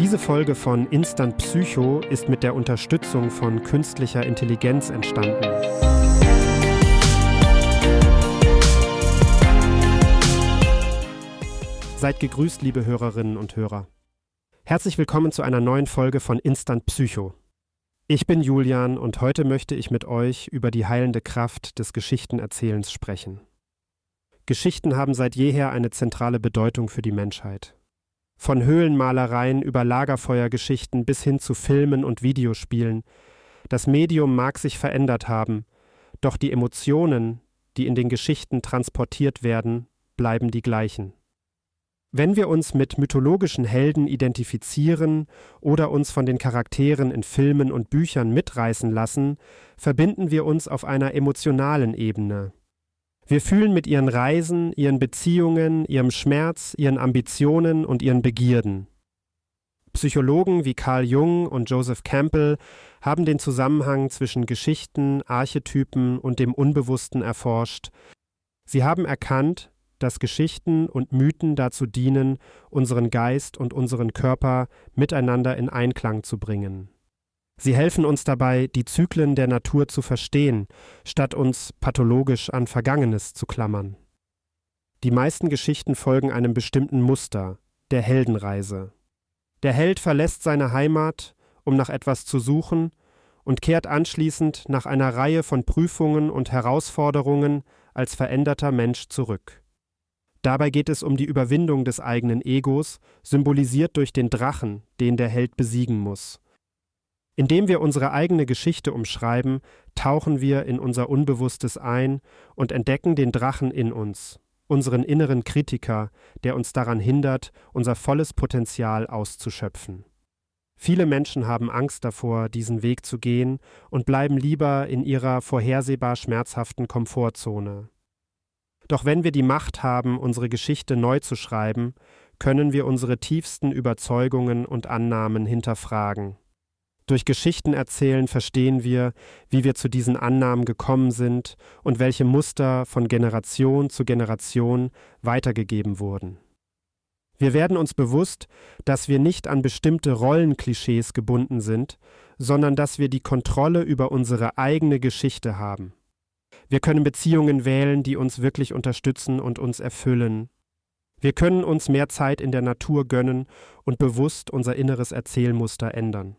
Diese Folge von Instant Psycho ist mit der Unterstützung von künstlicher Intelligenz entstanden. Seid gegrüßt, liebe Hörerinnen und Hörer. Herzlich willkommen zu einer neuen Folge von Instant Psycho. Ich bin Julian und heute möchte ich mit euch über die heilende Kraft des Geschichtenerzählens sprechen. Geschichten haben seit jeher eine zentrale Bedeutung für die Menschheit. Von Höhlenmalereien über Lagerfeuergeschichten bis hin zu Filmen und Videospielen. Das Medium mag sich verändert haben, doch die Emotionen, die in den Geschichten transportiert werden, bleiben die gleichen. Wenn wir uns mit mythologischen Helden identifizieren oder uns von den Charakteren in Filmen und Büchern mitreißen lassen, verbinden wir uns auf einer emotionalen Ebene. Wir fühlen mit ihren Reisen, ihren Beziehungen, ihrem Schmerz, ihren Ambitionen und ihren Begierden. Psychologen wie Carl Jung und Joseph Campbell haben den Zusammenhang zwischen Geschichten, Archetypen und dem Unbewussten erforscht. Sie haben erkannt, dass Geschichten und Mythen dazu dienen, unseren Geist und unseren Körper miteinander in Einklang zu bringen. Sie helfen uns dabei, die Zyklen der Natur zu verstehen, statt uns pathologisch an Vergangenes zu klammern. Die meisten Geschichten folgen einem bestimmten Muster, der Heldenreise. Der Held verlässt seine Heimat, um nach etwas zu suchen, und kehrt anschließend nach einer Reihe von Prüfungen und Herausforderungen als veränderter Mensch zurück. Dabei geht es um die Überwindung des eigenen Egos, symbolisiert durch den Drachen, den der Held besiegen muss, indem wir unsere eigene Geschichte umschreiben, tauchen wir in unser Unbewusstes ein und entdecken den Drachen in uns, unseren inneren Kritiker, der uns daran hindert, unser volles Potenzial auszuschöpfen. Viele Menschen haben Angst davor, diesen Weg zu gehen und bleiben lieber in ihrer vorhersehbar schmerzhaften Komfortzone. Doch wenn wir die Macht haben, unsere Geschichte neu zu schreiben, können wir unsere tiefsten Überzeugungen und Annahmen hinterfragen durch Geschichten erzählen verstehen wir, wie wir zu diesen Annahmen gekommen sind und welche Muster von Generation zu Generation weitergegeben wurden. Wir werden uns bewusst, dass wir nicht an bestimmte Rollenklischees gebunden sind, sondern dass wir die Kontrolle über unsere eigene Geschichte haben. Wir können Beziehungen wählen, die uns wirklich unterstützen und uns erfüllen. Wir können uns mehr Zeit in der Natur gönnen und bewusst unser inneres Erzählmuster ändern.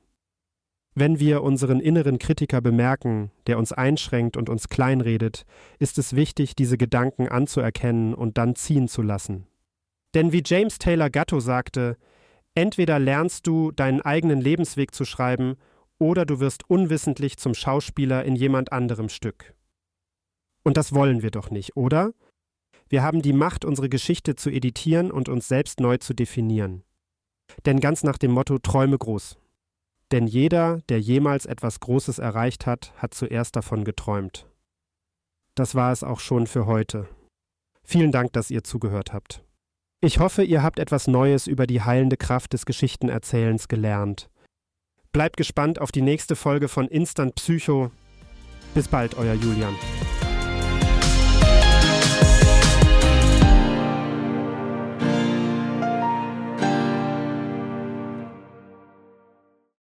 Wenn wir unseren inneren Kritiker bemerken, der uns einschränkt und uns kleinredet, ist es wichtig, diese Gedanken anzuerkennen und dann ziehen zu lassen. Denn wie James Taylor Gatto sagte, entweder lernst du deinen eigenen Lebensweg zu schreiben, oder du wirst unwissentlich zum Schauspieler in jemand anderem Stück. Und das wollen wir doch nicht, oder? Wir haben die Macht, unsere Geschichte zu editieren und uns selbst neu zu definieren. Denn ganz nach dem Motto Träume groß. Denn jeder, der jemals etwas Großes erreicht hat, hat zuerst davon geträumt. Das war es auch schon für heute. Vielen Dank, dass ihr zugehört habt. Ich hoffe, ihr habt etwas Neues über die heilende Kraft des Geschichtenerzählens gelernt. Bleibt gespannt auf die nächste Folge von Instant Psycho. Bis bald, euer Julian.